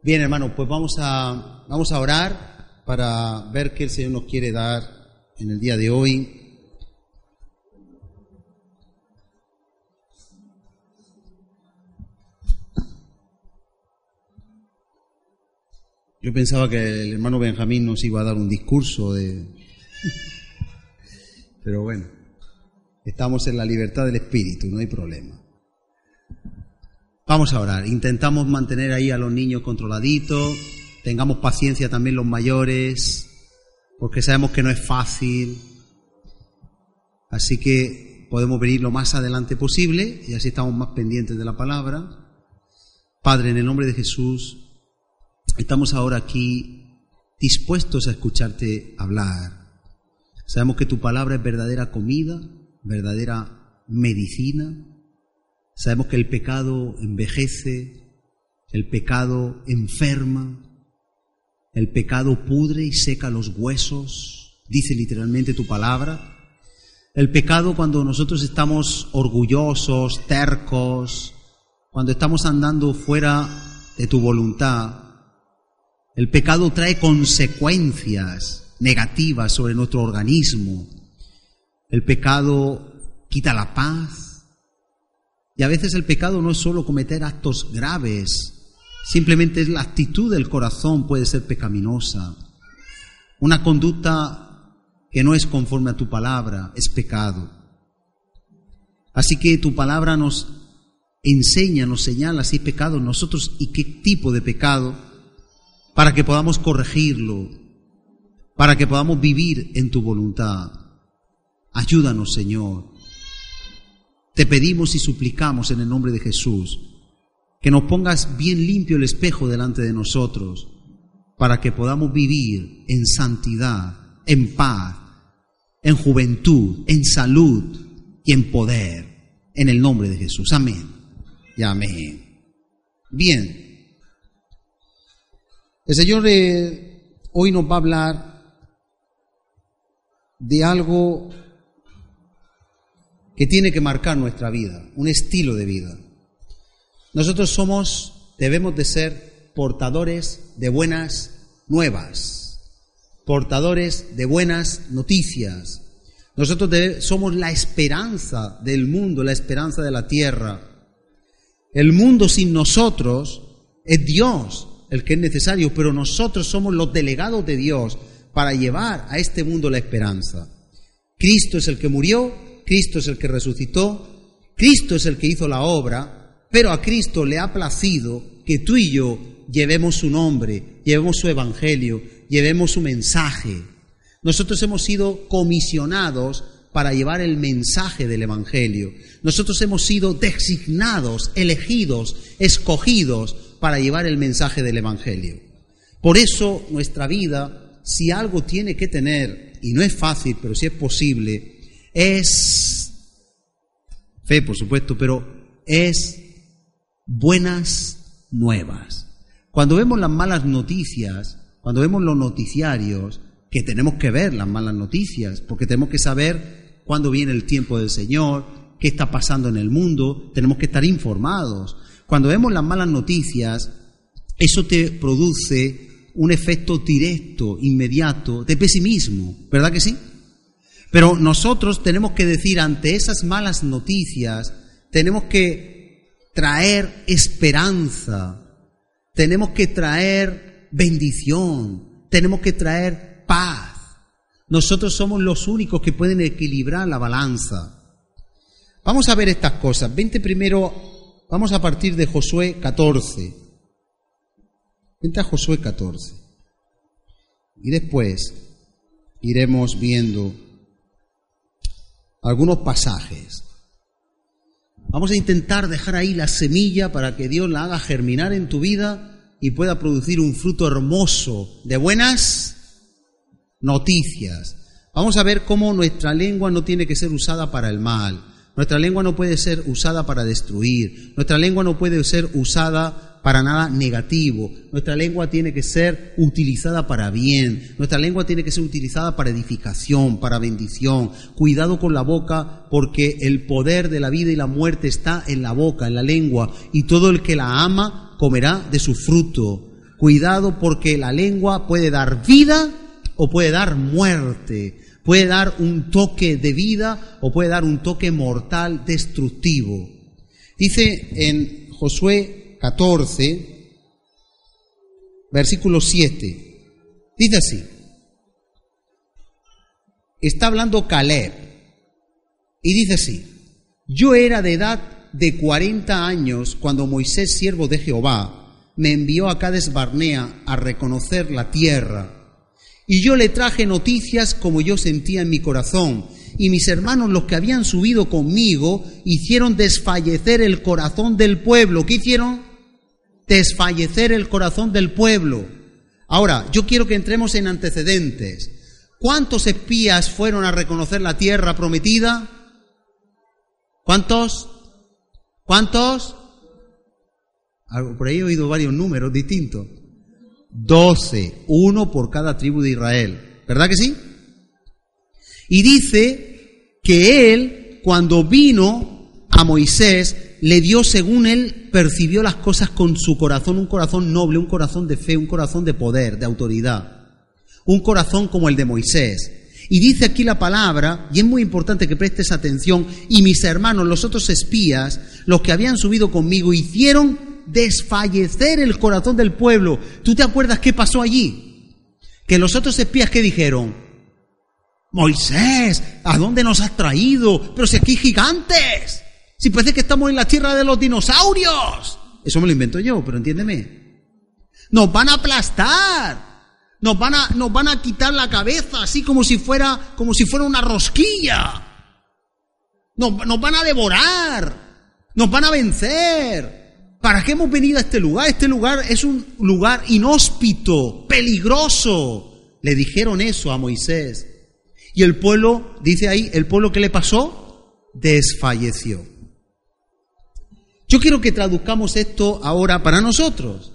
Bien, hermanos, pues vamos a, vamos a orar para ver qué el Señor nos quiere dar en el día de hoy. Yo pensaba que el hermano Benjamín nos iba a dar un discurso de... Pero bueno, estamos en la libertad del espíritu, no hay problema. Vamos a orar. Intentamos mantener ahí a los niños controladitos, tengamos paciencia también los mayores, porque sabemos que no es fácil. Así que podemos venir lo más adelante posible y así estamos más pendientes de la palabra. Padre, en el nombre de Jesús, estamos ahora aquí dispuestos a escucharte hablar. Sabemos que tu palabra es verdadera comida, verdadera medicina, Sabemos que el pecado envejece, el pecado enferma, el pecado pudre y seca los huesos, dice literalmente tu palabra. El pecado cuando nosotros estamos orgullosos, tercos, cuando estamos andando fuera de tu voluntad, el pecado trae consecuencias negativas sobre nuestro organismo. El pecado quita la paz, y a veces el pecado no es solo cometer actos graves, simplemente es la actitud del corazón puede ser pecaminosa. Una conducta que no es conforme a tu palabra es pecado. Así que tu palabra nos enseña, nos señala si hay pecado nosotros y qué tipo de pecado, para que podamos corregirlo, para que podamos vivir en tu voluntad. Ayúdanos, Señor, te pedimos y suplicamos en el nombre de Jesús que nos pongas bien limpio el espejo delante de nosotros para que podamos vivir en santidad, en paz, en juventud, en salud y en poder. En el nombre de Jesús. Amén. Y amén. Bien. El Señor eh, hoy nos va a hablar de algo que tiene que marcar nuestra vida, un estilo de vida. Nosotros somos, debemos de ser portadores de buenas nuevas, portadores de buenas noticias. Nosotros somos la esperanza del mundo, la esperanza de la tierra. El mundo sin nosotros es Dios el que es necesario, pero nosotros somos los delegados de Dios para llevar a este mundo la esperanza. Cristo es el que murió, Cristo es el que resucitó, Cristo es el que hizo la obra, pero a Cristo le ha placido que tú y yo llevemos su nombre, llevemos su evangelio, llevemos su mensaje. Nosotros hemos sido comisionados para llevar el mensaje del Evangelio. Nosotros hemos sido designados, elegidos, escogidos para llevar el mensaje del Evangelio. Por eso nuestra vida, si algo tiene que tener, y no es fácil, pero sí es posible, es fe, por supuesto, pero es buenas nuevas. Cuando vemos las malas noticias, cuando vemos los noticiarios, que tenemos que ver las malas noticias, porque tenemos que saber cuándo viene el tiempo del Señor, qué está pasando en el mundo, tenemos que estar informados. Cuando vemos las malas noticias, eso te produce un efecto directo, inmediato, de pesimismo, ¿verdad que sí? Pero nosotros tenemos que decir ante esas malas noticias, tenemos que traer esperanza, tenemos que traer bendición, tenemos que traer paz. Nosotros somos los únicos que pueden equilibrar la balanza. Vamos a ver estas cosas. Vente primero, vamos a partir de Josué 14. Vente a Josué 14. Y después iremos viendo algunos pasajes. Vamos a intentar dejar ahí la semilla para que Dios la haga germinar en tu vida y pueda producir un fruto hermoso de buenas noticias. Vamos a ver cómo nuestra lengua no tiene que ser usada para el mal. Nuestra lengua no puede ser usada para destruir. Nuestra lengua no puede ser usada para nada negativo. Nuestra lengua tiene que ser utilizada para bien. Nuestra lengua tiene que ser utilizada para edificación, para bendición. Cuidado con la boca porque el poder de la vida y la muerte está en la boca, en la lengua. Y todo el que la ama comerá de su fruto. cuidado porque la lengua puede dar vida o puede dar muerte, puede dar un toque de vida o puede dar un toque mortal destructivo. Dice en Josué 14, versículo 7, dice así, está hablando Caleb y dice así, yo era de edad de 40 años cuando Moisés, siervo de Jehová, me envió a Cades Barnea a reconocer la tierra. Y yo le traje noticias como yo sentía en mi corazón. Y mis hermanos, los que habían subido conmigo, hicieron desfallecer el corazón del pueblo. ¿Qué hicieron? Desfallecer el corazón del pueblo. Ahora, yo quiero que entremos en antecedentes. ¿Cuántos espías fueron a reconocer la tierra prometida? ¿Cuántos? ¿Cuántos? Por ahí he oído varios números distintos. Doce, uno por cada tribu de Israel. ¿Verdad que sí? Y dice que él, cuando vino a Moisés, le dio según él percibió las cosas con su corazón, un corazón noble, un corazón de fe, un corazón de poder, de autoridad. Un corazón como el de Moisés. Y dice aquí la palabra, y es muy importante que prestes atención, y mis hermanos, los otros espías, los que habían subido conmigo, hicieron desfallecer el corazón del pueblo. ¿Tú te acuerdas qué pasó allí? Que los otros espías que dijeron, Moisés, ¿a dónde nos has traído? Pero si aquí hay gigantes, si parece que estamos en la tierra de los dinosaurios. Eso me lo invento yo, pero entiéndeme. Nos van a aplastar. Nos van a, nos van a quitar la cabeza, así como si fuera, como si fuera una rosquilla. Nos, nos van a devorar. Nos van a vencer. ¿Para qué hemos venido a este lugar? Este lugar es un lugar inhóspito, peligroso. Le dijeron eso a Moisés. Y el pueblo, dice ahí, el pueblo que le pasó, desfalleció. Yo quiero que traduzcamos esto ahora para nosotros.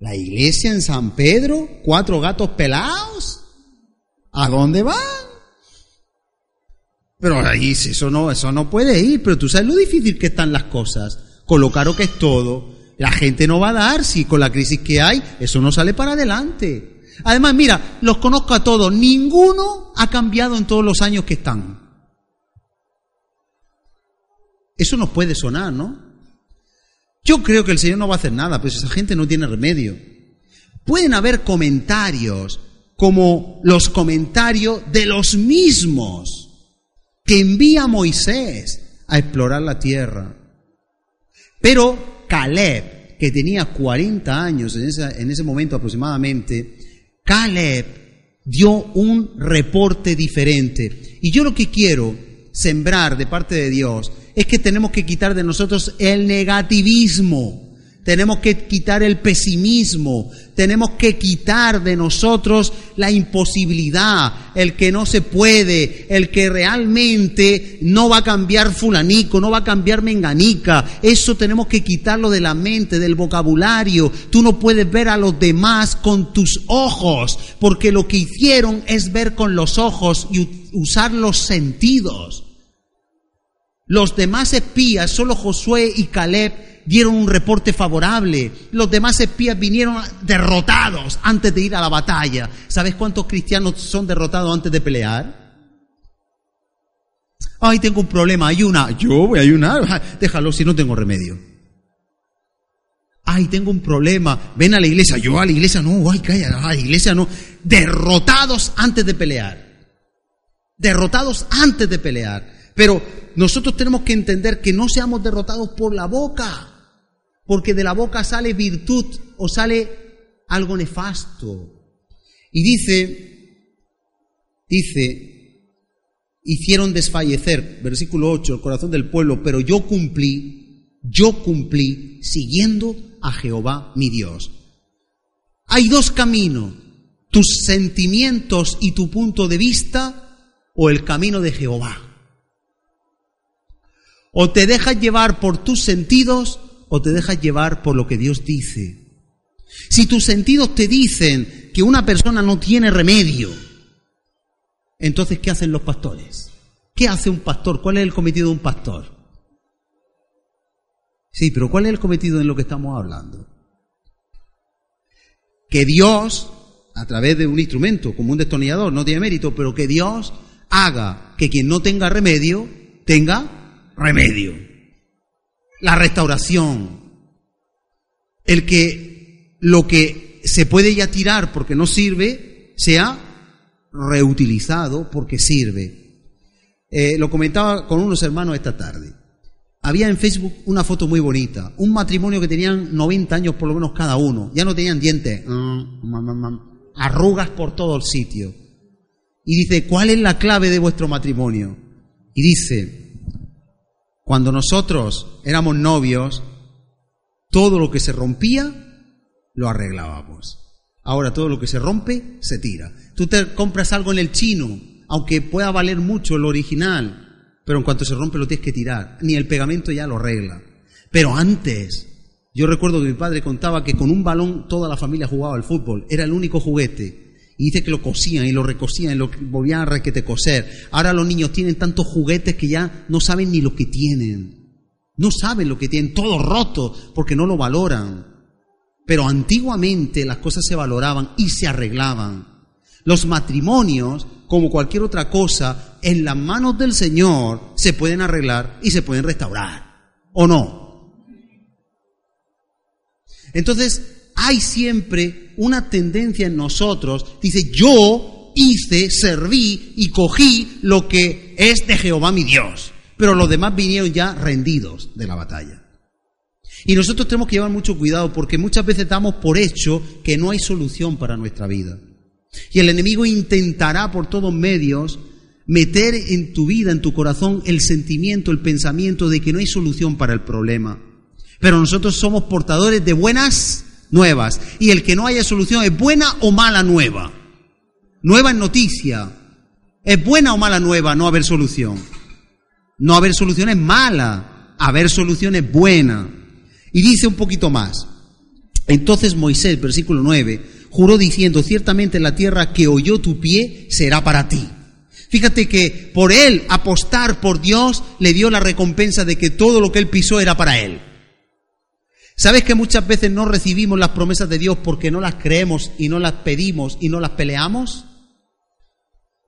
La iglesia en San Pedro, cuatro gatos pelados. ¿A dónde van? Pero ahí eso no, eso no puede ir, pero tú sabes lo difícil que están las cosas con lo caro que es todo, la gente no va a dar si con la crisis que hay, eso no sale para adelante. Además, mira, los conozco a todos, ninguno ha cambiado en todos los años que están. Eso nos puede sonar, ¿no? Yo creo que el Señor no va a hacer nada, pero esa gente no tiene remedio. Pueden haber comentarios como los comentarios de los mismos que envía Moisés a explorar la tierra. Pero Caleb, que tenía 40 años en, ese momento aproximadamente, Caleb dio un reporte diferente. Y yo lo que quiero sembrar de parte de Dios es que tenemos que quitar de nosotros el negativismo tenemos que quitar el pesimismo, tenemos que quitar de nosotros la imposibilidad, el que no se puede, el que realmente no va a cambiar fulanico, no va a cambiar menganica. Eso tenemos que quitarlo de la mente, del vocabulario. Tú no puedes ver a los demás con tus ojos, porque lo que hicieron es ver con los ojos y usar los sentidos. Los demás espías, solo Josué y Caleb, dieron un reporte favorable. Los demás espías vinieron derrotados antes de ir a la batalla. ¿Sabes cuántos cristianos son derrotados antes de pelear? Ay, tengo un problema, ayuna. Yo voy a ayunar. Déjalo si no tengo remedio. Ay, tengo un problema. Ven a la iglesia. Yo a la iglesia no. Ay, calla, a la iglesia no. Derrotados antes de pelear. Derrotados antes de pelear. Pero nosotros tenemos que entender que no seamos derrotados por la boca porque de la boca sale virtud o sale algo nefasto. Y dice, dice, hicieron desfallecer, versículo 8, el corazón del pueblo, pero yo cumplí, yo cumplí siguiendo a Jehová mi Dios. Hay dos caminos, tus sentimientos y tu punto de vista o el camino de Jehová. O te dejas llevar por tus sentidos o te dejas llevar por lo que Dios dice. Si tus sentidos te dicen que una persona no tiene remedio, entonces ¿qué hacen los pastores? ¿Qué hace un pastor? ¿Cuál es el cometido de un pastor? Sí, pero ¿cuál es el cometido en lo que estamos hablando? que Dios, a través de un instrumento como un destornillador, no tiene mérito, pero que Dios haga que quien no tenga remedio tenga remedio. La restauración. El que lo que se puede ya tirar porque no sirve sea reutilizado porque sirve. Eh, lo comentaba con unos hermanos esta tarde. Había en Facebook una foto muy bonita, un matrimonio que tenían 90 años por lo menos cada uno, ya no tenían dientes, arrugas por todo el sitio. Y dice, ¿cuál es la clave de vuestro matrimonio? Y dice, cuando nosotros éramos novios, todo lo que se rompía, lo arreglábamos. Ahora todo lo que se rompe, se tira. Tú te compras algo en el chino, aunque pueda valer mucho el original, pero en cuanto se rompe lo tienes que tirar. Ni el pegamento ya lo arregla. Pero antes, yo recuerdo que mi padre contaba que con un balón toda la familia jugaba al fútbol. Era el único juguete. Y dice que lo cosían y lo recosían y lo volvían a requete coser. Ahora los niños tienen tantos juguetes que ya no saben ni lo que tienen. No saben lo que tienen, todo roto, porque no lo valoran. Pero antiguamente las cosas se valoraban y se arreglaban. Los matrimonios, como cualquier otra cosa, en las manos del Señor se pueden arreglar y se pueden restaurar. ¿O no? Entonces, hay siempre una tendencia en nosotros, dice, yo hice, serví y cogí lo que es de Jehová mi Dios. Pero los demás vinieron ya rendidos de la batalla. Y nosotros tenemos que llevar mucho cuidado porque muchas veces damos por hecho que no hay solución para nuestra vida. Y el enemigo intentará por todos medios meter en tu vida, en tu corazón, el sentimiento, el pensamiento de que no hay solución para el problema. Pero nosotros somos portadores de buenas nuevas. Y el que no haya solución es buena o mala nueva. Nueva en noticia. ¿Es buena o mala nueva no haber solución? No haber solución es mala. Haber solución es buena. Y dice un poquito más. Entonces Moisés, versículo 9, juró diciendo, ciertamente la tierra que oyó tu pie será para ti. Fíjate que por él apostar por Dios le dio la recompensa de que todo lo que él pisó era para él. ¿Sabes que muchas veces no recibimos las promesas de Dios porque no las creemos y no las pedimos y no las peleamos?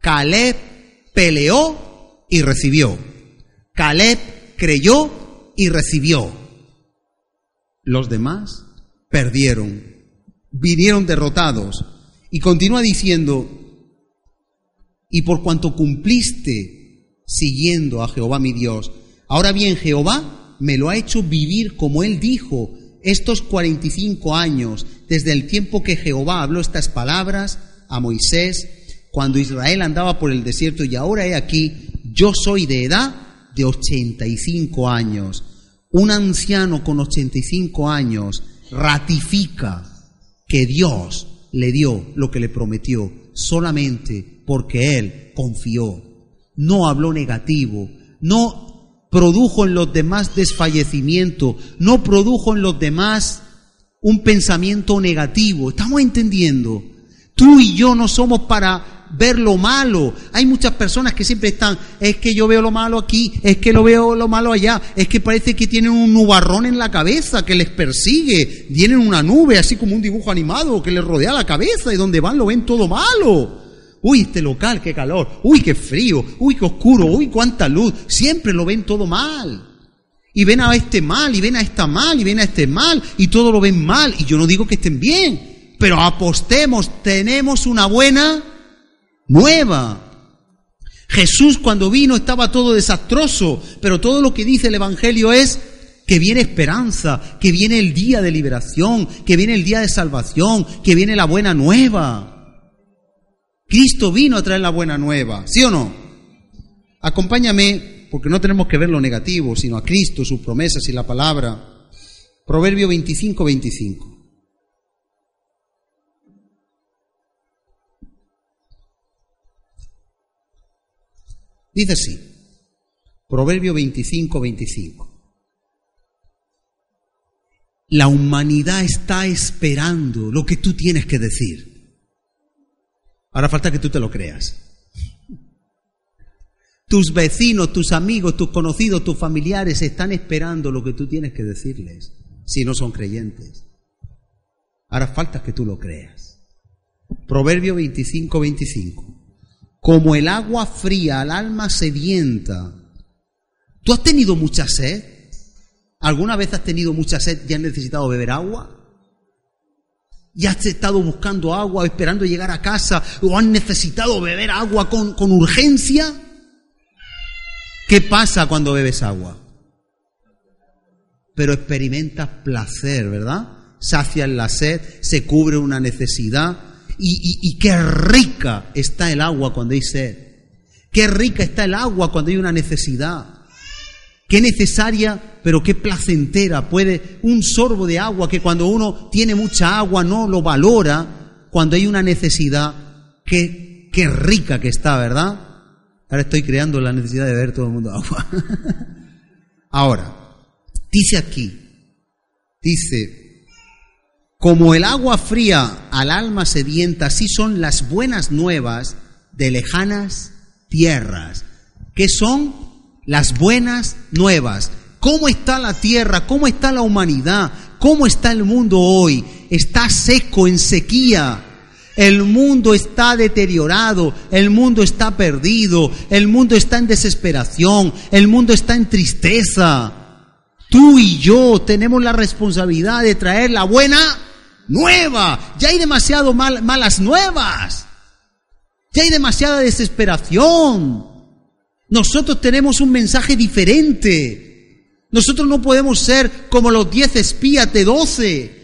Caleb peleó y recibió. Caleb creyó y recibió. Los demás perdieron, vinieron derrotados. Y continúa diciendo, y por cuanto cumpliste siguiendo a Jehová mi Dios, ahora bien Jehová me lo ha hecho vivir como él dijo estos 45 años, desde el tiempo que Jehová habló estas palabras a Moisés, cuando Israel andaba por el desierto, y ahora he aquí, yo soy de edad de 85 años. Un anciano con 85 años ratifica que Dios le dio lo que le prometió solamente porque él confió. No habló negativo, no produjo en los demás desfallecimiento, no produjo en los demás un pensamiento negativo. ¿Estamos entendiendo? Tú y yo no somos para ver lo malo. Hay muchas personas que siempre están, es que yo veo lo malo aquí, es que lo veo lo malo allá, es que parece que tienen un nubarrón en la cabeza que les persigue, tienen una nube así como un dibujo animado que les rodea la cabeza y donde van lo ven todo malo. Uy, este local, qué calor, uy, qué frío, uy, qué oscuro, uy, cuánta luz, siempre lo ven todo mal. Y ven a este mal, y ven a esta mal, y ven a este mal, y todo lo ven mal. Y yo no digo que estén bien, pero apostemos, tenemos una buena nueva. Jesús cuando vino estaba todo desastroso, pero todo lo que dice el Evangelio es que viene esperanza, que viene el día de liberación, que viene el día de salvación, que viene la buena nueva. Cristo vino a traer la buena nueva, ¿sí o no? Acompáñame, porque no tenemos que ver lo negativo, sino a Cristo, sus promesas y la palabra. Proverbio 25, 25. Dice así, Proverbio 25, 25. La humanidad está esperando lo que tú tienes que decir. Ahora falta que tú te lo creas. Tus vecinos, tus amigos, tus conocidos, tus familiares están esperando lo que tú tienes que decirles, si no son creyentes. Ahora falta que tú lo creas. Proverbio 25, 25. Como el agua fría al alma sedienta. ¿Tú has tenido mucha sed? ¿Alguna vez has tenido mucha sed y has necesitado beber agua? ¿Y has estado buscando agua, esperando llegar a casa, o has necesitado beber agua con, con urgencia? ¿Qué pasa cuando bebes agua? Pero experimentas placer, ¿verdad? Sacias la sed, se cubre una necesidad. Y, y, qué rica está el agua cuando hay sed. Qué rica está el agua cuando hay una necesidad. Qué necesaria, pero qué placentera puede un sorbo de agua que cuando uno tiene mucha agua no lo valora, cuando hay una necesidad, qué, qué rica que está, ¿verdad? Ahora estoy creando la necesidad de beber todo el mundo agua. Ahora, dice aquí, dice, como el agua fría al alma sedienta, así son las buenas nuevas de lejanas tierras. ¿Qué son las buenas nuevas? ¿Cómo está la tierra? ¿Cómo está la humanidad? ¿Cómo está el mundo hoy? Está seco, en sequía. El mundo está deteriorado, el mundo está perdido, el mundo está en desesperación, el mundo está en tristeza. Tú y yo tenemos la responsabilidad de traer la buena nueva. Ya hay demasiado malas nuevas. Ya hay demasiada desesperación. Nosotros tenemos un mensaje diferente. Nosotros no podemos ser como los diez espías de doce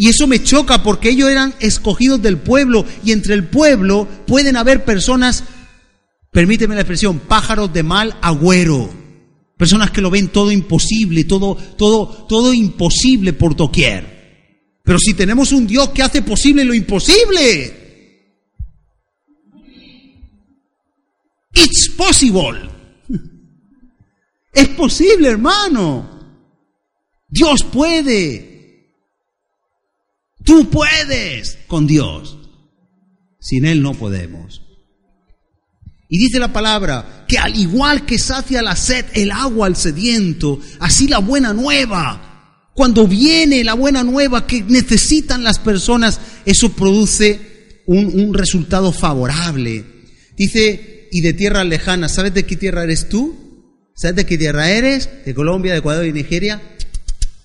y eso me choca porque ellos eran escogidos del pueblo y entre el pueblo pueden haber personas, permíteme la expresión, pájaros de mal agüero. Personas que lo ven todo imposible, todo, todo, todo imposible por doquier. Pero si tenemos un Dios que hace posible lo imposible. It's possible. Es posible, hermano. Dios puede. Tú puedes con Dios. Sin Él no podemos. Y dice la palabra que al igual que sacia la sed el agua al sediento, así la buena nueva, cuando viene la buena nueva que necesitan las personas, eso produce un, un resultado favorable. Dice, y de tierra lejana, ¿sabes de qué tierra eres tú? ¿Sabes de qué tierra eres? De Colombia, de Ecuador y Nigeria.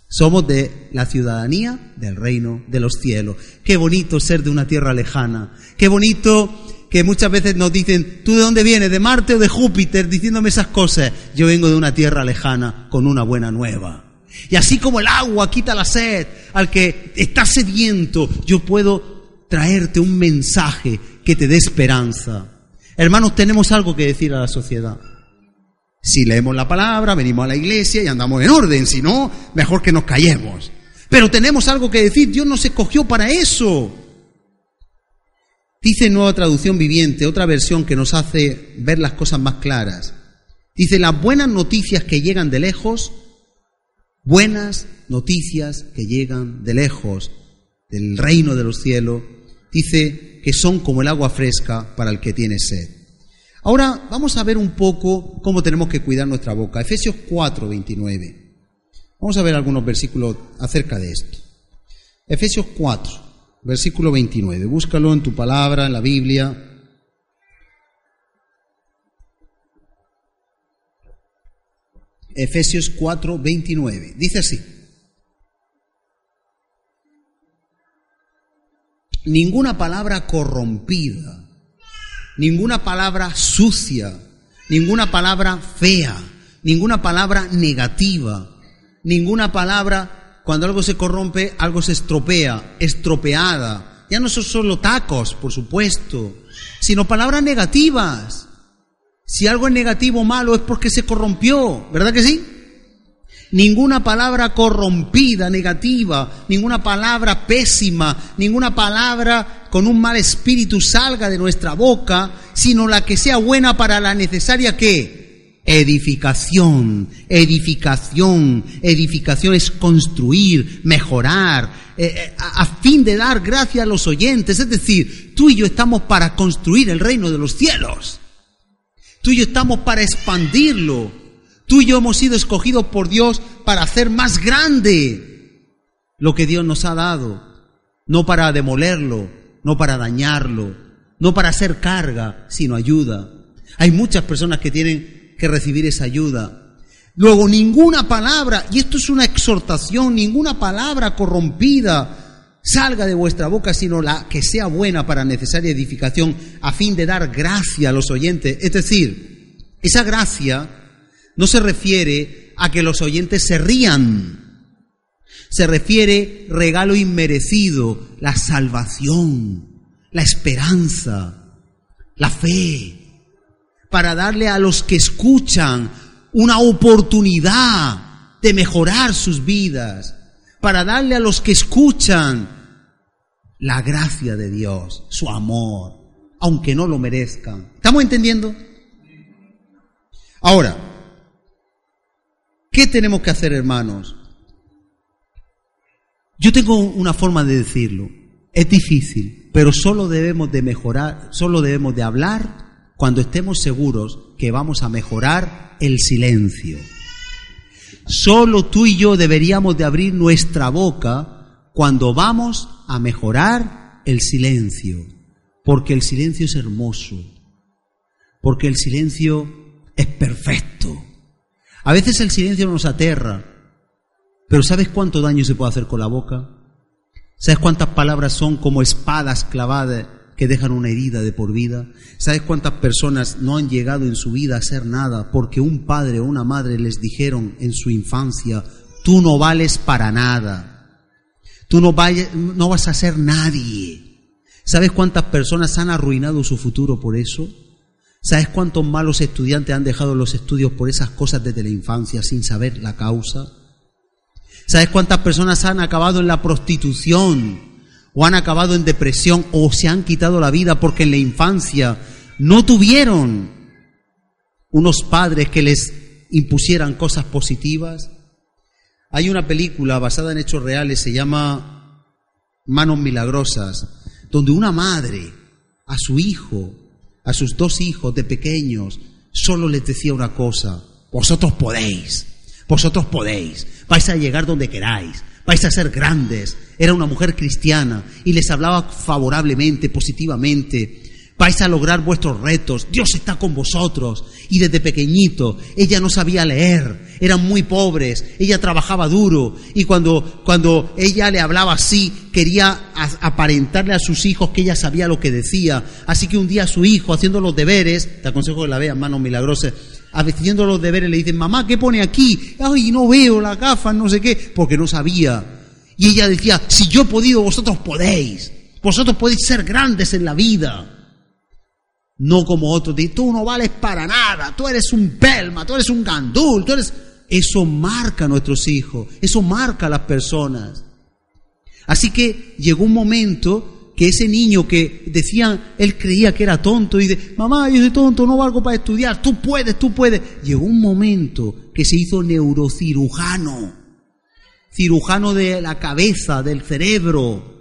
Somos de la ciudadanía del reino de los cielos. Qué bonito ser de una tierra lejana. Qué bonito que muchas veces nos dicen, ¿tú de dónde vienes? ¿De Marte o de Júpiter? Diciéndome esas cosas. Yo vengo de una tierra lejana con una buena nueva. Y así como el agua quita la sed al que está sediento, yo puedo traerte un mensaje que te dé esperanza. Hermanos, tenemos algo que decir a la sociedad. Si leemos la palabra, venimos a la iglesia y andamos en orden, si no, mejor que nos callemos. Pero tenemos algo que decir, Dios nos escogió para eso. Dice Nueva Traducción Viviente, otra versión que nos hace ver las cosas más claras. Dice, las buenas noticias que llegan de lejos, buenas noticias que llegan de lejos, del reino de los cielos, dice que son como el agua fresca para el que tiene sed. Ahora vamos a ver un poco cómo tenemos que cuidar nuestra boca. Efesios 4, 29. Vamos a ver algunos versículos acerca de esto. Efesios 4, versículo 29. Búscalo en tu palabra, en la Biblia. Efesios 4, 29. Dice así. Ninguna palabra corrompida ninguna palabra sucia, ninguna palabra fea, ninguna palabra negativa, ninguna palabra, cuando algo se corrompe, algo se estropea, estropeada. Ya no son solo tacos, por supuesto, sino palabras negativas. Si algo es negativo o malo es porque se corrompió, ¿verdad que sí? Ninguna palabra corrompida, negativa, ninguna palabra pésima, ninguna palabra con un mal espíritu salga de nuestra boca, sino la que sea buena para la necesaria que edificación, edificación, edificación es construir, mejorar, eh, eh, a, a fin de dar gracia a los oyentes. Es decir, tú y yo estamos para construir el reino de los cielos. Tú y yo estamos para expandirlo, Tú y yo hemos sido escogidos por Dios para hacer más grande lo que Dios nos ha dado. no para demolerlo, no para dañarlo, no para hacer carga, sino ayuda. Hay muchas personas que tienen que recibir esa ayuda. Luego, ninguna palabra, y esto es una exhortación, ninguna palabra corrompida salga de vuestra boca, sino la que sea buena para necesaria edificación, a fin de dar gracia a los oyentes. Es decir, esa gracia no se refiere a que los oyentes se rían, se refiere regalo inmerecido, la salvación, la esperanza, la fe, para darle a los que escuchan una oportunidad de mejorar sus vidas, para darle a los que escuchan la gracia de Dios, su amor, aunque no lo merezcan. ¿Estamos entendiendo? Ahora, ¿qué tenemos que hacer, hermanos? Yo tengo una forma de decirlo. Es difícil, pero solo debemos de mejorar, solo debemos de hablar cuando estemos seguros que vamos a mejorar el silencio. Solo tú y yo deberíamos de abrir nuestra boca cuando vamos a mejorar el silencio, porque el silencio es hermoso, porque el silencio es perfecto. A veces el silencio nos aterra, pero ¿sabes cuánto daño se puede hacer con la boca? ¿Sabes cuántas palabras son como espadas clavadas que dejan una herida de por vida? ¿Sabes cuántas personas no han llegado en su vida a hacer nada porque un padre o una madre les dijeron en su infancia, tú no vales para nada, tú no, vas a ser nadie? ¿Sabes cuántas personas han arruinado su futuro por eso? ¿Sabes cuántos malos estudiantes han dejado los estudios por esas cosas desde la infancia sin saber la causa? ¿Sabes cuántas personas han acabado en la prostitución o han acabado en depresión o se han quitado la vida porque en la infancia no tuvieron unos padres que les impusieran cosas positivas? Hay una película basada en hechos reales, se llama Manos Milagrosas, donde una madre a su hijo, a sus dos hijos de pequeños, solo les decía una cosa, vosotros podéis, vosotros podéis, vais a llegar donde queráis, vais a ser grandes. Era una mujer cristiana y les hablaba favorablemente, positivamente. Vais a lograr vuestros retos, Dios está con vosotros. Y desde pequeñito, ella no sabía leer, eran muy pobres, ella trabajaba duro. Y cuando, cuando ella le hablaba así, quería aparentarle a sus hijos que ella sabía lo que decía. Así que un día su hijo, haciendo los deberes, te aconsejo que la vean, manos milagrosas, haciendo los deberes, le dicen, mamá, ¿qué pone aquí? Ay, no veo la gafas, no sé qué, porque no sabía. Y ella decía, si yo he podido, vosotros podéis. Vosotros podéis ser grandes en la vida. No como otros, tú no vales para nada, tú eres un pelma, tú eres un gandul, tú eres... Eso marca a nuestros hijos, eso marca a las personas. Así que llegó un momento que ese niño que decía, él creía que era tonto y de, mamá, yo soy tonto, no valgo para estudiar, tú puedes, tú puedes. Llegó un momento que se hizo neurocirujano, cirujano de la cabeza, del cerebro.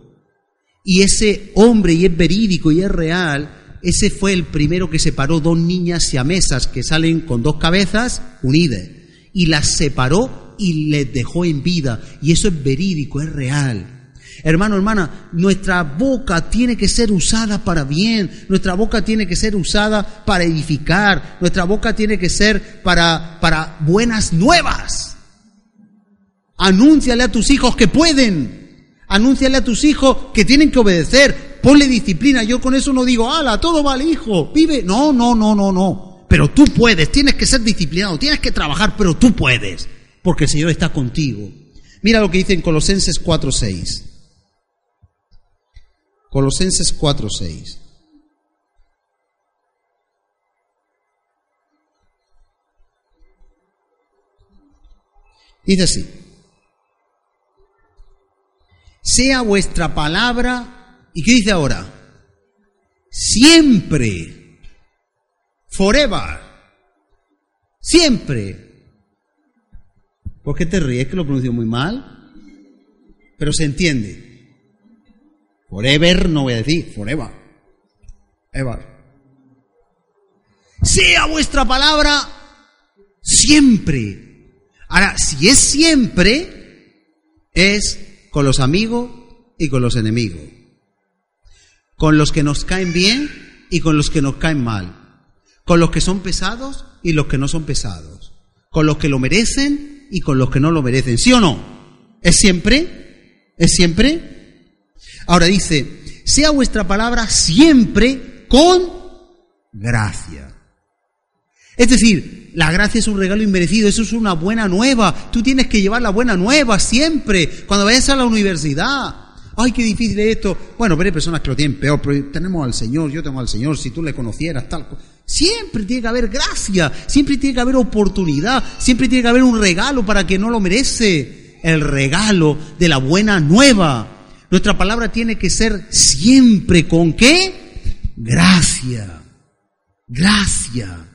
Y ese hombre, y es verídico y es real, ese fue el primero que separó dos niñas siamesas que salen con dos cabezas unidas. Y las separó y les dejó en vida. Y eso es verídico, es real. Hermano, hermana, nuestra boca tiene que ser usada para bien, nuestra boca tiene que ser usada para edificar, nuestra boca tiene que ser para, para buenas nuevas. Anúnciale a tus hijos que pueden, anúnciale a tus hijos que tienen que obedecer, ponle disciplina. Yo con eso no digo, ala, todo vale, hijo, vive. No, no, no, no, no. Pero tú puedes, tienes que ser disciplinado, tienes que trabajar, pero tú puedes, porque el Señor está contigo. Mira lo que dice en Colosenses 4:6. Colosenses 4:6. Dice así, sea vuestra palabra, ¿y qué dice ahora? Siempre, forever, siempre. ¿Por qué te ríes? Que lo pronuncio muy mal, pero se entiende. Forever no voy a decir, forever. Ever. Sea vuestra palabra siempre. Ahora, si es siempre, es con los amigos, y con los enemigos, con los que nos caen bien y con los que nos caen mal, con los que son pesados y los que no son pesados, con los que lo merecen y con los que no lo merecen. ¿Sí o no? ¿Es siempre? ¿Es siempre? Ahora dice, sea vuestra palabra siempre con gracia. Es decir, la gracia es un regalo inmerecido, eso es una buena nueva. Tú tienes que llevar la buena nueva siempre, cuando vayas a la universidad. Ay, qué difícil es esto. Bueno, pero hay personas que lo tienen peor, pero tenemos al Señor, yo tengo al Señor, si tú le conocieras, tal. Siempre tiene que haber gracia, siempre tiene que haber oportunidad, siempre tiene que haber un regalo para que no lo merece. El regalo de la buena nueva. Nuestra palabra tiene que ser siempre con qué? Gracia. Gracia.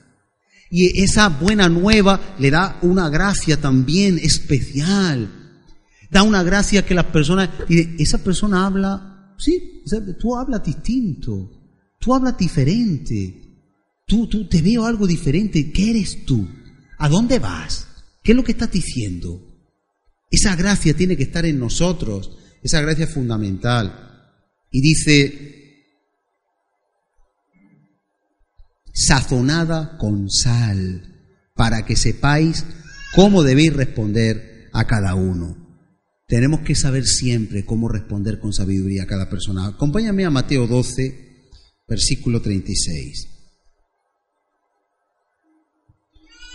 Y esa buena nueva le da una gracia también especial. Da una gracia que las personas, y esa persona habla, sí, tú hablas distinto, tú hablas diferente, tú, tú te veo algo diferente, ¿qué eres tú? ¿A dónde vas? ¿Qué es lo que estás diciendo? Esa gracia tiene que estar en nosotros, esa gracia es fundamental. Y dice, sazonada con sal, para que sepáis cómo debéis responder a cada uno. Tenemos que saber siempre cómo responder con sabiduría a cada persona. Acompáñame a Mateo 12, versículo 36.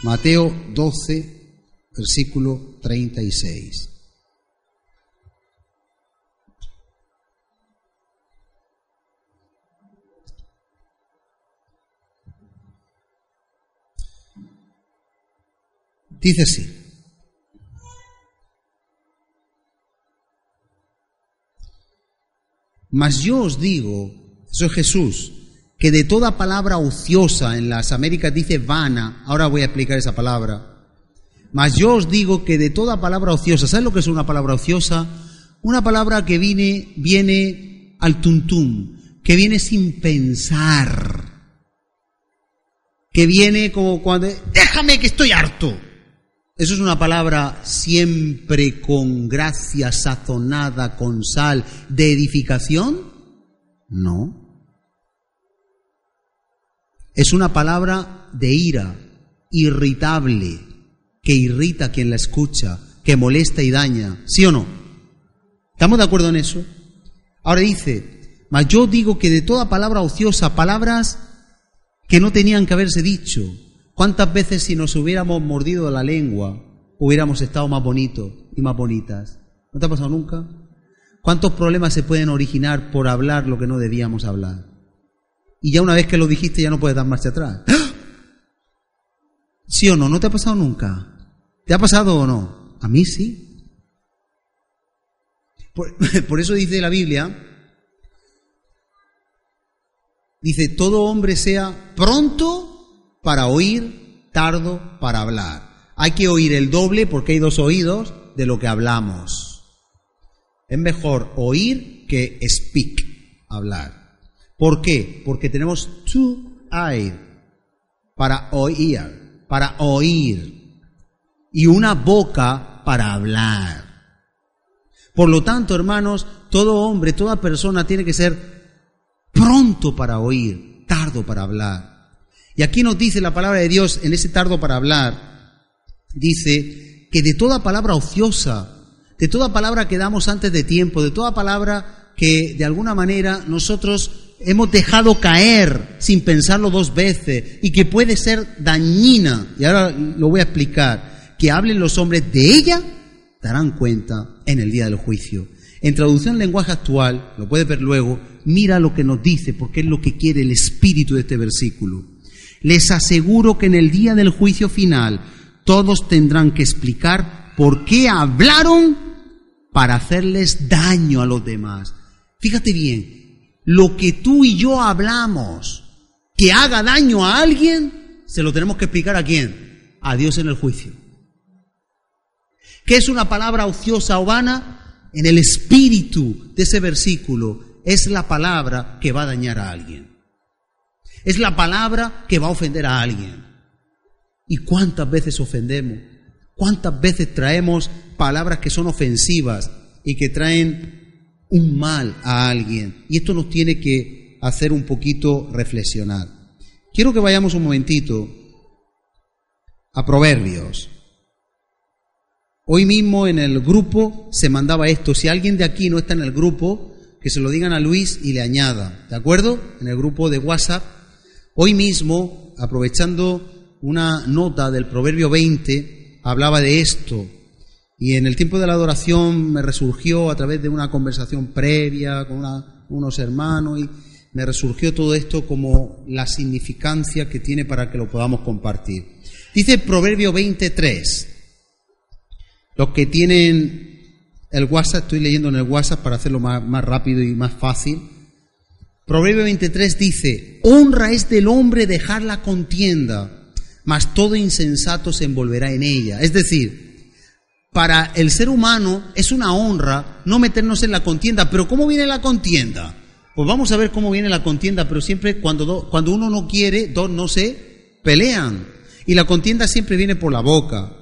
Mateo 12, versículo 36. Dice así. Mas yo os digo, eso es Jesús, que de toda palabra ociosa, en las Américas dice vana, ahora voy a explicar esa palabra. Mas yo os digo que de toda palabra ociosa, ¿sabes lo que es una palabra ociosa? Una palabra que viene, viene al tuntum, que viene sin pensar, que viene como cuando, déjame que estoy harto. ¿Eso es una palabra siempre con gracia sazonada, con sal, de edificación? No. Es una palabra de ira, irritable, que irrita a quien la escucha, que molesta y daña. ¿Sí o no? ¿Estamos de acuerdo en eso? Ahora dice, mas yo digo que de toda palabra ociosa, palabras que no tenían que haberse dicho, ¿Cuántas veces si nos hubiéramos mordido la lengua hubiéramos estado más bonitos y más bonitas? ¿No te ha pasado nunca? ¿Cuántos problemas se pueden originar por hablar lo que no debíamos hablar? Y ya una vez que lo dijiste ya no puedes dar marcha atrás. ¡Ah! ¿Sí o no? ¿No te ha pasado nunca? ¿Te ha pasado o no? A mí sí. Por, por eso dice la Biblia, dice, todo hombre sea pronto para oír, tardo para hablar. Hay que oír el doble porque hay dos oídos de lo que hablamos. Es mejor oír que speak, hablar. ¿Por qué? Porque tenemos two eyes para oír, para oír, y una boca para hablar. Por lo tanto, hermanos, todo hombre, toda persona tiene que ser pronto para oír, tardo para hablar. Y aquí nos dice la palabra de Dios en ese tardo para hablar, dice que de toda palabra ociosa, de toda palabra que damos antes de tiempo, de toda palabra que de alguna manera nosotros hemos dejado caer sin pensarlo dos veces y que puede ser dañina, y ahora lo voy a explicar, que hablen los hombres de ella, darán cuenta en el día del juicio. En traducción lenguaje actual, lo puedes ver luego, mira lo que nos dice, porque es lo que quiere el espíritu de este versículo. Les aseguro que en el día del juicio final todos tendrán que explicar por qué hablaron para hacerles daño a los demás. Fíjate bien, lo que tú y yo hablamos que haga daño a alguien, se lo tenemos que explicar a quién? A Dios en el juicio. ¿Qué es una palabra ociosa o vana? En el espíritu de ese versículo es la palabra que va a dañar a alguien. Es la palabra que va a ofender a alguien. ¿Y cuántas veces ofendemos? ¿Cuántas veces traemos palabras que son ofensivas y que traen un mal a alguien. Y esto nos tiene que hacer un poquito reflexionar. Quiero que vayamos un momentito a Proverbios. Hoy mismo en el grupo se mandaba esto. Si alguien de aquí no está en el grupo, que se lo digan a Luis y le añada. ¿De acuerdo? En el grupo de WhatsApp. Hoy mismo, aprovechando una nota del Proverbio 20, hablaba de esto. Y en el tiempo de la adoración me resurgió a través de una conversación previa con unos hermanos y me resurgió todo esto como la significancia que tiene para que lo podamos compartir. Dice Proverbio 23. Los que tienen el WhatsApp, estoy leyendo en el WhatsApp para hacerlo más, más rápido y más fácil. Proverbio 23 dice, honra es del hombre dejar la contienda, mas todo insensato se envolverá en ella. Es decir, para el ser humano es una honra no meternos en la contienda, pero ¿cómo viene la contienda? Pues vamos a ver cómo viene la contienda, pero siempre cuando, cuando uno no quiere, dos no se pelean. Y la contienda siempre viene por la boca.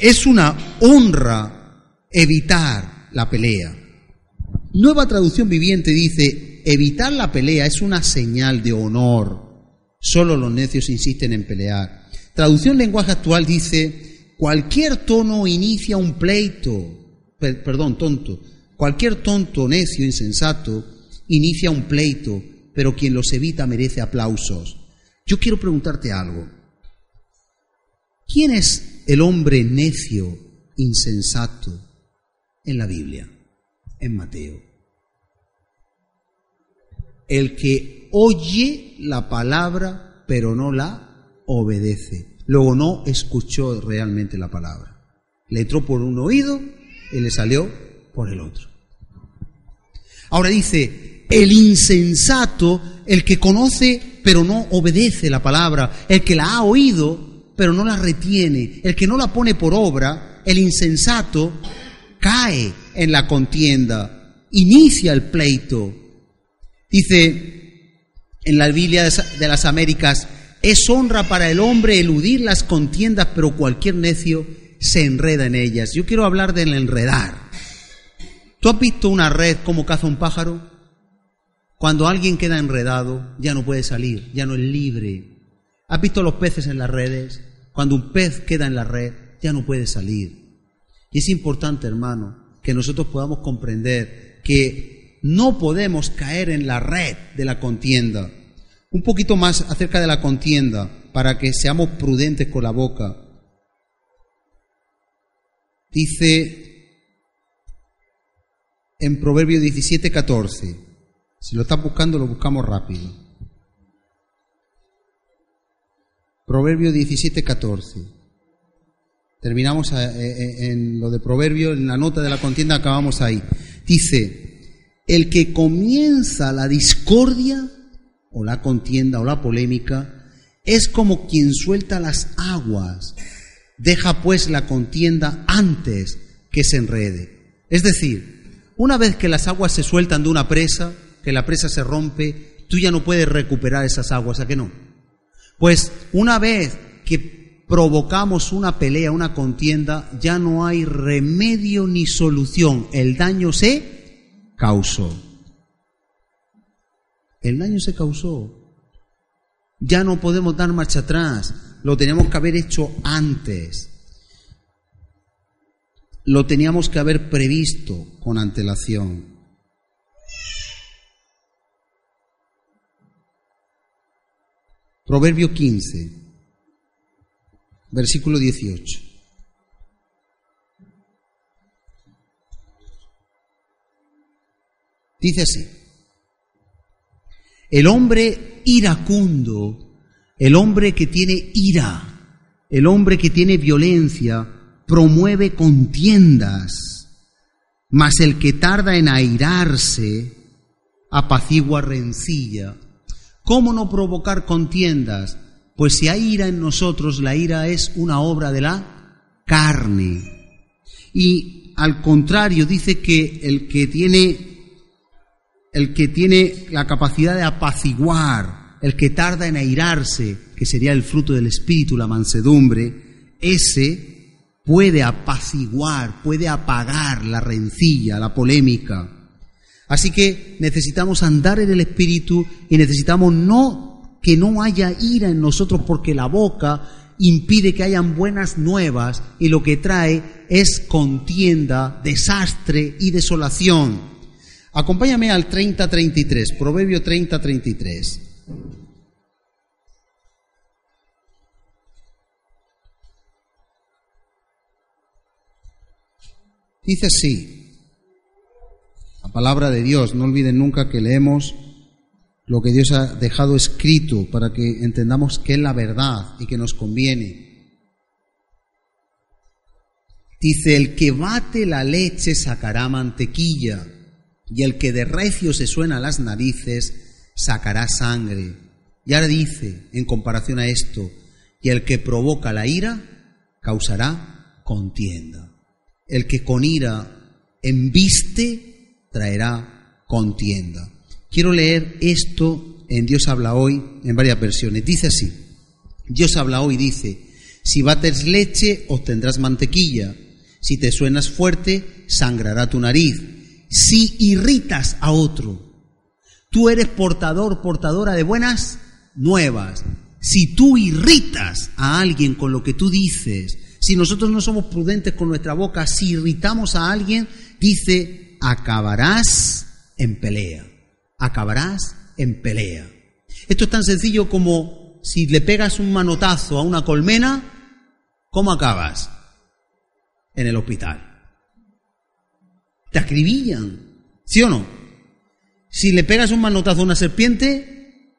Es una honra evitar la pelea. Nueva traducción viviente dice, evitar la pelea es una señal de honor. Solo los necios insisten en pelear. Traducción lenguaje actual dice, cualquier tono inicia un pleito, perdón, tonto, cualquier tonto, necio, insensato, inicia un pleito, pero quien los evita merece aplausos. Yo quiero preguntarte algo. ¿Quién es el hombre necio, insensato en la Biblia, en Mateo? El que oye la palabra pero no la obedece. Luego no escuchó realmente la palabra. Le entró por un oído y le salió por el otro. Ahora dice, el insensato, el que conoce pero no obedece la palabra, el que la ha oído pero no la retiene, el que no la pone por obra, el insensato, cae en la contienda, inicia el pleito. Dice en la Biblia de las Américas, es honra para el hombre eludir las contiendas, pero cualquier necio se enreda en ellas. Yo quiero hablar del enredar. ¿Tú has visto una red como caza un pájaro? Cuando alguien queda enredado, ya no puede salir, ya no es libre. ¿Has visto los peces en las redes? Cuando un pez queda en la red, ya no puede salir. Y es importante, hermano, que nosotros podamos comprender que no podemos caer en la red de la contienda. Un poquito más acerca de la contienda, para que seamos prudentes con la boca. Dice en Proverbio 17, 14. Si lo estás buscando, lo buscamos rápido. Proverbio 17, 14. Terminamos eh, eh, en lo de Proverbio, en la nota de la contienda acabamos ahí. Dice, el que comienza la discordia o la contienda o la polémica es como quien suelta las aguas. Deja pues la contienda antes que se enrede. Es decir, una vez que las aguas se sueltan de una presa, que la presa se rompe, tú ya no puedes recuperar esas aguas, ¿a qué no? Pues una vez que provocamos una pelea, una contienda, ya no hay remedio ni solución. El daño se causó. El daño se causó. Ya no podemos dar marcha atrás. Lo teníamos que haber hecho antes. Lo teníamos que haber previsto con antelación. Proverbio 15, versículo 18. Dice así, el hombre iracundo, el hombre que tiene ira, el hombre que tiene violencia, promueve contiendas, mas el que tarda en airarse, apacigua rencilla. ¿Cómo no provocar contiendas? Pues si hay ira en nosotros, la ira es una obra de la carne. Y al contrario, dice que el que tiene, el que tiene la capacidad de apaciguar, el que tarda en airarse, que sería el fruto del espíritu, la mansedumbre, ese puede apaciguar, puede apagar la rencilla, la polémica. Así que necesitamos andar en el Espíritu y necesitamos no que no haya ira en nosotros porque la boca impide que hayan buenas nuevas y lo que trae es contienda, desastre y desolación. Acompáñame al 30-33, Proverbio 30-33. Dice así, la palabra de Dios, no olviden nunca que leemos lo que Dios ha dejado escrito para que entendamos que es la verdad y que nos conviene. Dice, el que bate la leche sacará mantequilla, y el que de recio se suena las narices sacará sangre. Y ahora dice, en comparación a esto, y el que provoca la ira causará contienda. El que con ira embiste traerá contienda. Quiero leer esto en Dios habla hoy en varias versiones. Dice así, Dios habla hoy, dice, si bates leche obtendrás mantequilla, si te suenas fuerte sangrará tu nariz, si irritas a otro, tú eres portador, portadora de buenas nuevas. Si tú irritas a alguien con lo que tú dices, si nosotros no somos prudentes con nuestra boca, si irritamos a alguien, dice, acabarás en pelea acabarás en pelea. Esto es tan sencillo como si le pegas un manotazo a una colmena, ¿cómo acabas? En el hospital. Te acribillan, ¿sí o no? Si le pegas un manotazo a una serpiente,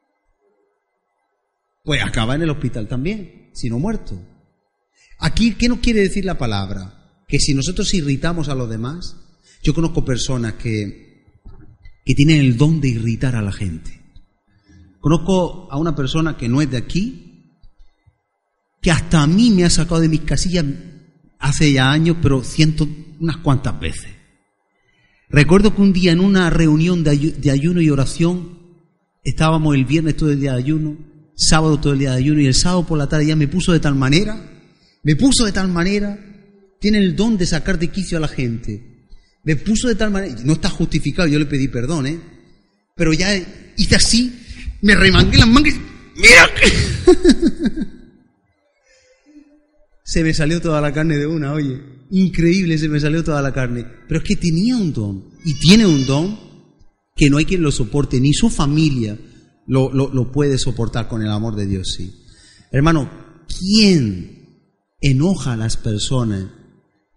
pues acaba en el hospital también, si no muerto. Aquí, ¿qué nos quiere decir la palabra? Que si nosotros irritamos a los demás, yo conozco personas que que tienen el don de irritar a la gente. Conozco a una persona que no es de aquí, que hasta a mí me ha sacado de mis casillas hace ya años, pero ciento, unas cuantas veces. Recuerdo que un día en una reunión de, ayuno y oración, estábamos el viernes todo el día de ayuno, sábado todo el día de ayuno, y el sábado por la tarde ya me puso de tal manera, me puso de tal manera, tiene el don de sacar de quicio a la gente. Me puso de tal manera, no está justificado, yo le pedí perdón, ¿eh? Pero ya hice así, me remangué las mangas, ¡mira! se me salió toda la carne de una, oye, increíble, se me salió toda la carne. Pero es que tenía un don, y tiene un don que no hay quien lo soporte, ni su familia lo, lo puede soportar con el amor de Dios, sí. Hermano, ¿quién enoja a las personas?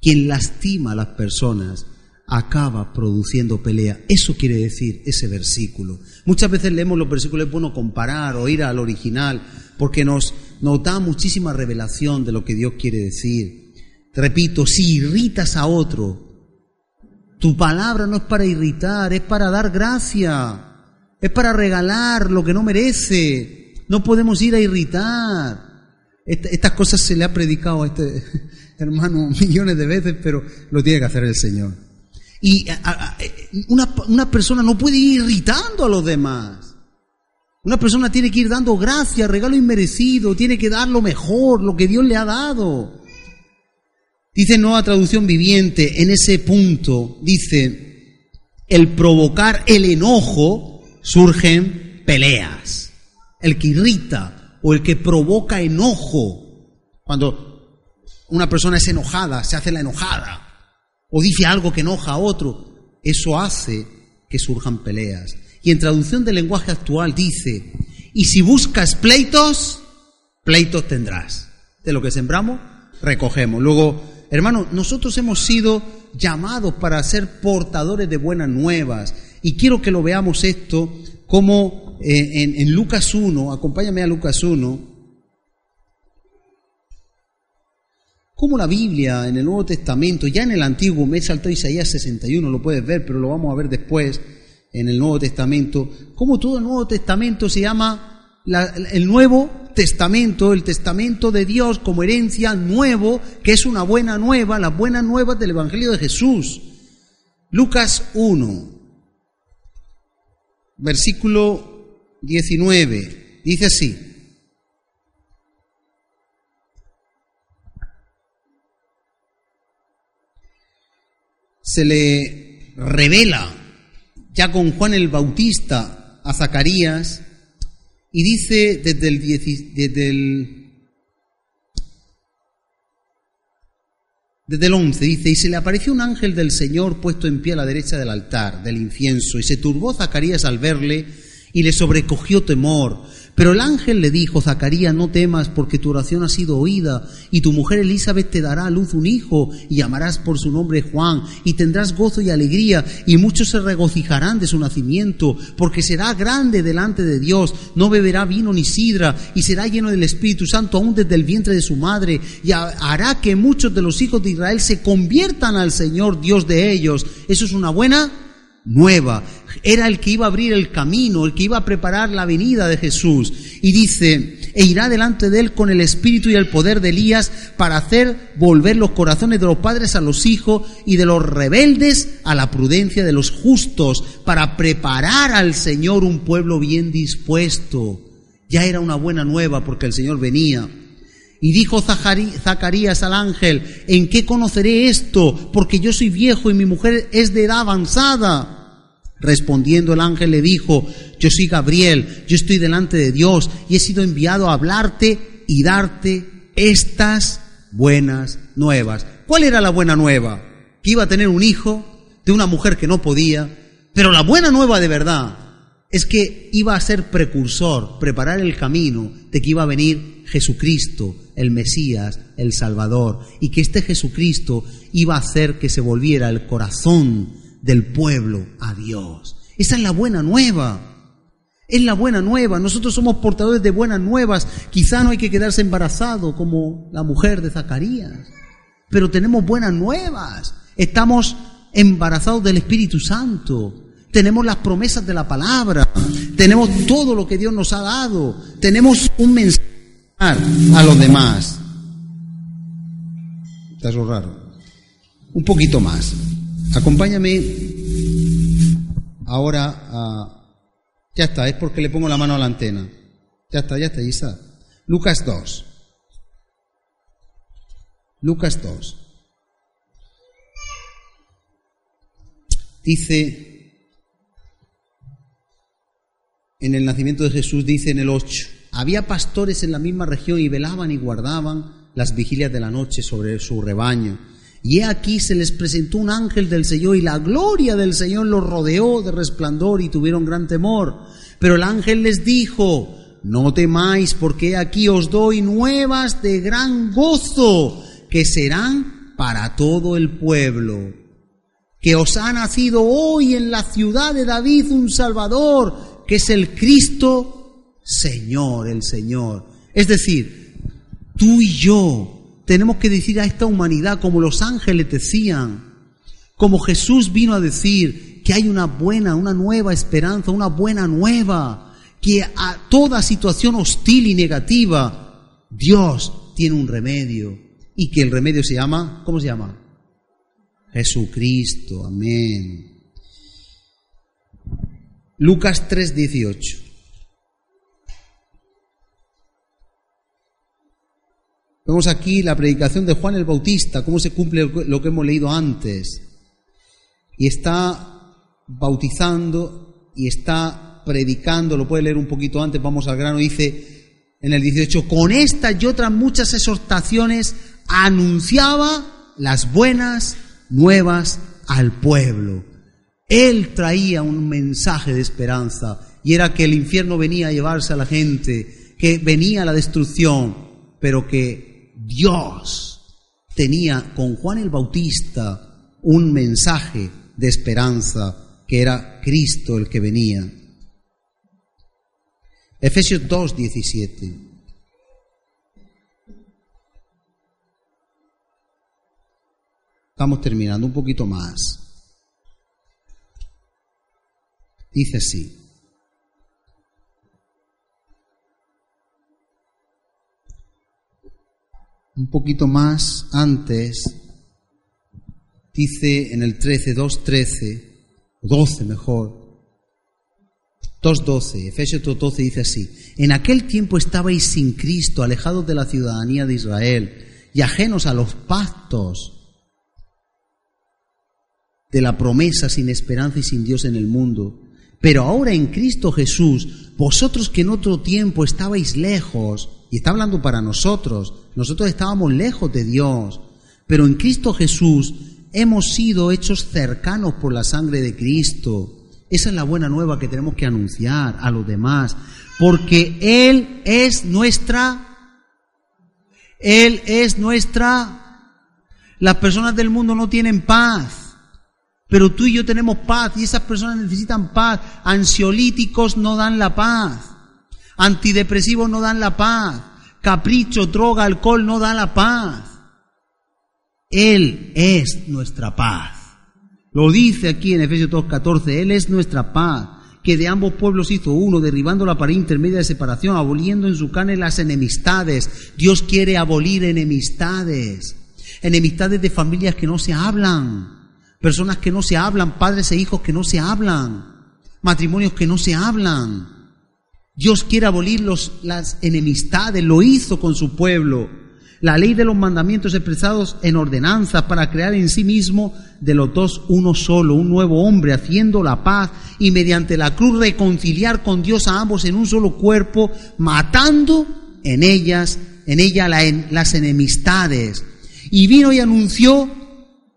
¿Quién lastima a las personas? acaba produciendo pelea. Eso quiere decir ese versículo. Muchas veces leemos los versículos, es bueno comparar o ir al original, porque nos, nos da muchísima revelación de lo que Dios quiere decir. Repito, si irritas a otro, tu palabra no es para irritar, es para dar gracia, es para regalar lo que no merece. No podemos ir a irritar. Estas cosas se le ha predicado a este hermano millones de veces, pero lo tiene que hacer el Señor. Y una, persona no puede ir irritando a los demás. Una persona tiene que ir dando gracias, regalo inmerecido, tiene que dar lo mejor, lo que Dios le ha dado. Dice nueva traducción viviente, en ese punto, dice, el provocar el enojo surgen peleas. El que irrita o el que provoca enojo, cuando una persona es enojada, se hace la enojada o dice algo que enoja a otro, eso hace que surjan peleas. Y en traducción del lenguaje actual dice, y si buscas pleitos, pleitos tendrás. De lo que sembramos, recogemos. Luego, hermano, nosotros hemos sido llamados para ser portadores de buenas nuevas. Y quiero que lo veamos esto como eh, en, en Lucas 1, acompáñame a Lucas 1, Como la Biblia en el Nuevo Testamento, ya en el Antiguo, me saltado Isaías 61, lo puedes ver, pero lo vamos a ver después en el Nuevo Testamento, como todo el Nuevo Testamento se llama el Nuevo Testamento, el Testamento de Dios como herencia nuevo, que es una buena nueva, las buenas nuevas del Evangelio de Jesús. Lucas 1, versículo 19, dice así. se le revela ya con Juan el Bautista a Zacarías y dice desde el, desde el Desde el 11 dice, y se le apareció un ángel del Señor puesto en pie a la derecha del altar, del incienso, y se turbó Zacarías al verle, y le sobrecogió temor. Pero el ángel le dijo, Zacarías, no temas porque tu oración ha sido oída, y tu mujer Elizabeth te dará a luz un hijo, y llamarás por su nombre Juan, y tendrás gozo y alegría, y muchos se regocijarán de su nacimiento, porque será grande delante de Dios, no beberá vino ni sidra, y será lleno del Espíritu Santo aún desde el vientre de su madre, y hará que muchos de los hijos de Israel se conviertan al Señor Dios de ellos. Eso es una buena nueva. Era el que iba a abrir el camino, el que iba a preparar la venida de Jesús. Y dice, e irá delante de él con el espíritu y el poder de Elías para hacer volver los corazones de los padres a los hijos y de los rebeldes a la prudencia de los justos, para preparar al Señor un pueblo bien dispuesto. Ya era una buena nueva porque el Señor venía. Y dijo Zacarías al ángel, ¿en qué conoceré esto? Porque yo soy viejo y mi mujer es de edad avanzada. Respondiendo el ángel le dijo, yo soy Gabriel, yo estoy delante de Dios y he sido enviado a hablarte y darte estas buenas nuevas. ¿Cuál era la buena nueva? Que iba a tener un hijo de una mujer que no podía, pero la buena nueva de verdad es que iba a ser precursor, preparar el camino de que iba a venir Jesucristo, el Mesías, el Salvador, y que este Jesucristo iba a hacer que se volviera el corazón del pueblo a Dios. Esa es la buena nueva. Es la buena nueva. Nosotros somos portadores de buenas nuevas. Quizá no hay que quedarse embarazado como la mujer de Zacarías, pero tenemos buenas nuevas. Estamos embarazados del Espíritu Santo. Tenemos las promesas de la palabra. Tenemos todo lo que Dios nos ha dado. Tenemos un mensaje a los demás. Está eso raro. Un poquito más. Acompáñame ahora a... Ya está, es porque le pongo la mano a la antena. Ya está, ya está, Isa. Lucas 2. Lucas 2. Dice, en el nacimiento de Jesús, dice en el 8, había pastores en la misma región y velaban y guardaban las vigilias de la noche sobre su rebaño. Y he aquí se les presentó un ángel del Señor y la gloria del Señor los rodeó de resplandor y tuvieron gran temor. Pero el ángel les dijo, no temáis porque aquí os doy nuevas de gran gozo que serán para todo el pueblo. Que os ha nacido hoy en la ciudad de David un Salvador, que es el Cristo Señor, el Señor. Es decir, tú y yo tenemos que decir a esta humanidad, como los ángeles decían, como Jesús vino a decir, que hay una buena, una nueva esperanza, una buena nueva, que a toda situación hostil y negativa, Dios tiene un remedio y que el remedio se llama, ¿cómo se llama? Jesucristo, amén. Lucas 3:18. Vemos aquí la predicación de Juan el Bautista, cómo se cumple lo que hemos leído antes. Y está bautizando y está predicando, lo puede leer un poquito antes, vamos al grano, dice en el 18, con esta y otras muchas exhortaciones anunciaba las buenas nuevas al pueblo. Él traía un mensaje de esperanza y era que el infierno venía a llevarse a la gente, que venía la destrucción, pero que Dios tenía con Juan el Bautista un mensaje de esperanza que era Cristo el que venía. Efesios 2, 17. Estamos terminando un poquito más. Dice así. un poquito más antes, dice en el 13, 2.13, 12 mejor, 2.12, Efesios 2.12 dice así, en aquel tiempo estabais sin Cristo, alejados de la ciudadanía de Israel y ajenos a los pactos de la promesa sin esperanza y sin Dios en el mundo. Pero ahora en Cristo Jesús, vosotros que en otro tiempo estabais lejos, y está hablando para nosotros, nosotros estábamos lejos de Dios, pero en Cristo Jesús hemos sido hechos cercanos por la sangre de Cristo. Esa es la buena nueva que tenemos que anunciar a los demás, porque Él es nuestra, Él es nuestra, las personas del mundo no tienen paz, pero tú y yo tenemos paz y esas personas necesitan paz. Ansiolíticos no dan la paz, antidepresivos no dan la paz, capricho, droga, alcohol no dan la paz. Él es nuestra paz. Lo dice aquí en Efesios 2.14, Él es nuestra paz, que de ambos pueblos hizo uno, derribando la pared intermedia de separación, aboliendo en su carne las enemistades. Dios quiere abolir enemistades, enemistades de familias que no se hablan, personas que no se hablan, padres e hijos que no se hablan, matrimonios que no se hablan. Dios quiere abolir los, las enemistades, lo hizo con su pueblo la ley de los mandamientos expresados en ordenanzas para crear en sí mismo de los dos uno solo, un nuevo hombre, haciendo la paz y mediante la cruz reconciliar con Dios a ambos en un solo cuerpo, matando en ellas, en ella las enemistades. Y vino y anunció,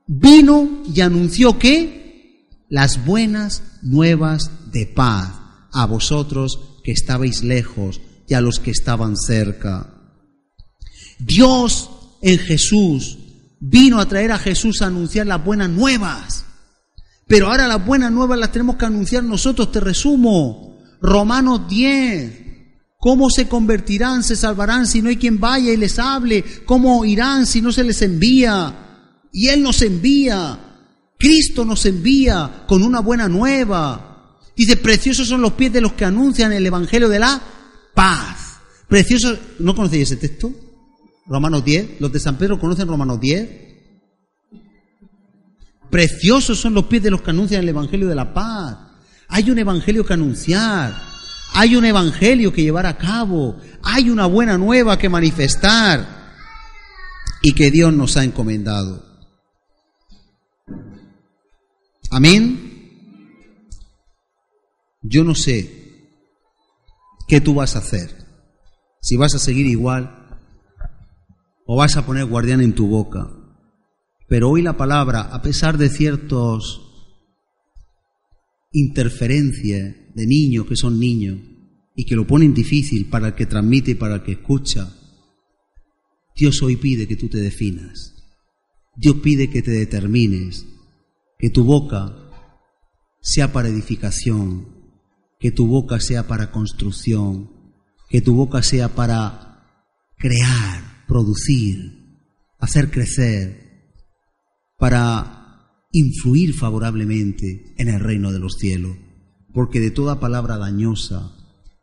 vino y anunció que las buenas nuevas de paz a vosotros que estabais lejos y a los que estaban cerca. Dios en Jesús vino a traer a Jesús a anunciar las buenas nuevas. Pero ahora las buenas nuevas las tenemos que anunciar nosotros. Te resumo. Romanos 10. ¿Cómo se convertirán, se salvarán si no hay quien vaya y les hable? ¿Cómo irán si no se les envía? Y Él nos envía. Cristo nos envía con una buena nueva. Dice, preciosos son los pies de los que anuncian el Evangelio de la paz. Preciosos, ¿no conocéis ese texto? Romanos 10. ¿Los de San Pedro conocen Romanos 10? Preciosos son los pies de los que anuncian el Evangelio de la paz. Hay un Evangelio que anunciar. Hay un Evangelio que llevar a cabo. Hay una buena nueva que manifestar. Y que Dios nos ha encomendado. Amén. Yo no sé qué tú vas a hacer. Si vas a seguir igual o vas a poner guardián en tu boca. Pero hoy la palabra, a pesar de ciertos interferencias de niños que son niños y que lo ponen difícil para el que transmite y para el que escucha, Dios hoy pide que tú te definas. Dios pide que te determines, que tu boca sea para edificación, que tu boca sea para construcción, que tu boca sea para crear, producir, hacer crecer, para influir favorablemente en el reino de los cielos. Porque de toda palabra dañosa,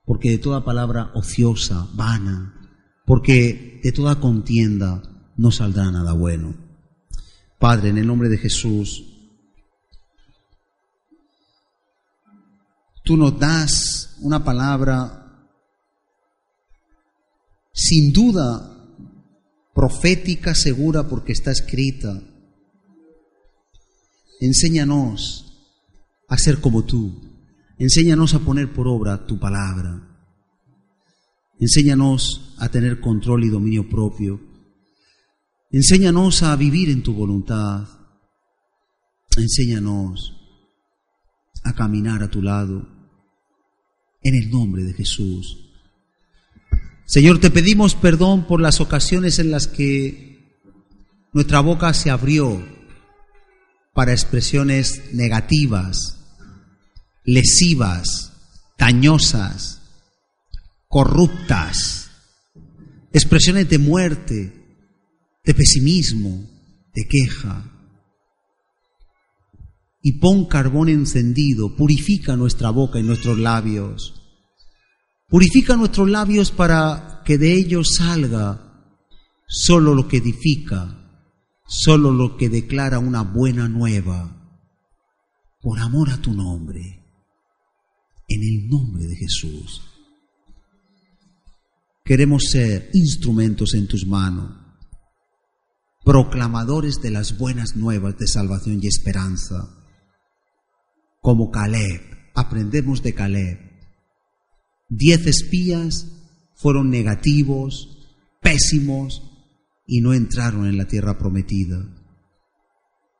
porque de toda palabra ociosa, vana, porque de toda contienda no saldrá nada bueno. Padre, en el nombre de Jesús, tú nos das una palabra sin duda profética segura porque está escrita. Enséñanos a ser como tú. Enséñanos a poner por obra tu palabra. Enséñanos a tener control y dominio propio. Enséñanos a vivir en tu voluntad. Enséñanos a caminar a tu lado. En el nombre de Jesús. Señor, te pedimos perdón por las ocasiones en las que nuestra boca se abrió para expresiones negativas, lesivas, dañosas, corruptas, expresiones de muerte, de pesimismo, de queja. Y pon carbón encendido, purifica nuestra boca y nuestros labios. Purifica nuestros labios para que de ellos salga solo lo que edifica, solo lo que declara una buena nueva, por amor a tu nombre, en el nombre de Jesús. Queremos ser instrumentos en tus manos, proclamadores de las buenas nuevas de salvación y esperanza como Caleb. Aprendemos de Caleb. Diez espías fueron negativos, pésimos, y no entraron en la tierra prometida.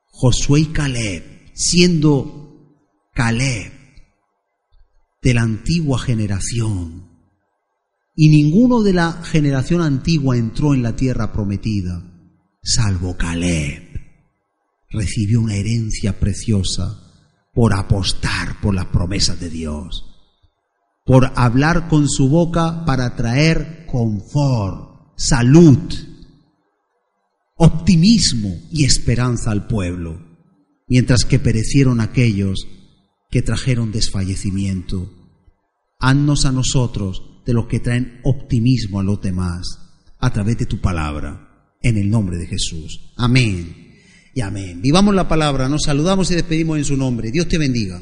Josué y Caleb, siendo Caleb de la antigua generación, y ninguno de la generación antigua entró en la tierra prometida, salvo Caleb. Recibió una herencia preciosa por apostar por las promesas de Dios, por hablar con su boca para traer confort, salud, optimismo y esperanza al pueblo, mientras que perecieron aquellos que trajeron desfallecimiento. Haznos a nosotros de los que traen optimismo a los demás a través de tu palabra, en el nombre de Jesús. Amén y amén. Vivamos la palabra, nos saludamos y despedimos en su nombre. Dios te bendiga.